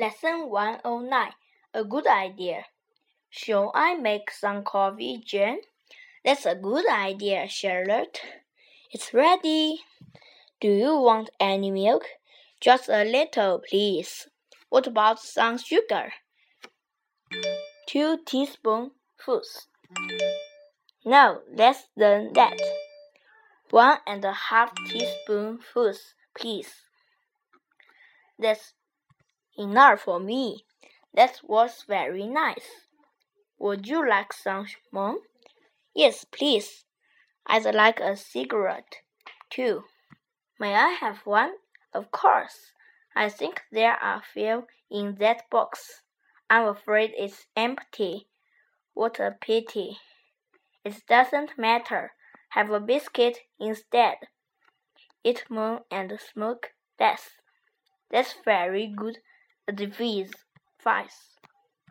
Lesson 109 A good idea. Shall I make some coffee, Jane? That's a good idea, Charlotte. It's ready. Do you want any milk? Just a little, please. What about some sugar? Two teaspoonfuls. No, less than that. One and a half teaspoonfuls, please. That's enough for me. That was very nice. Would you like some more? Yes, please. I'd like a cigarette, too. May I have one? Of course. I think there are few in that box. I'm afraid it's empty. What a pity. It doesn't matter. Have a biscuit instead. Eat more and smoke less. That's very good advice.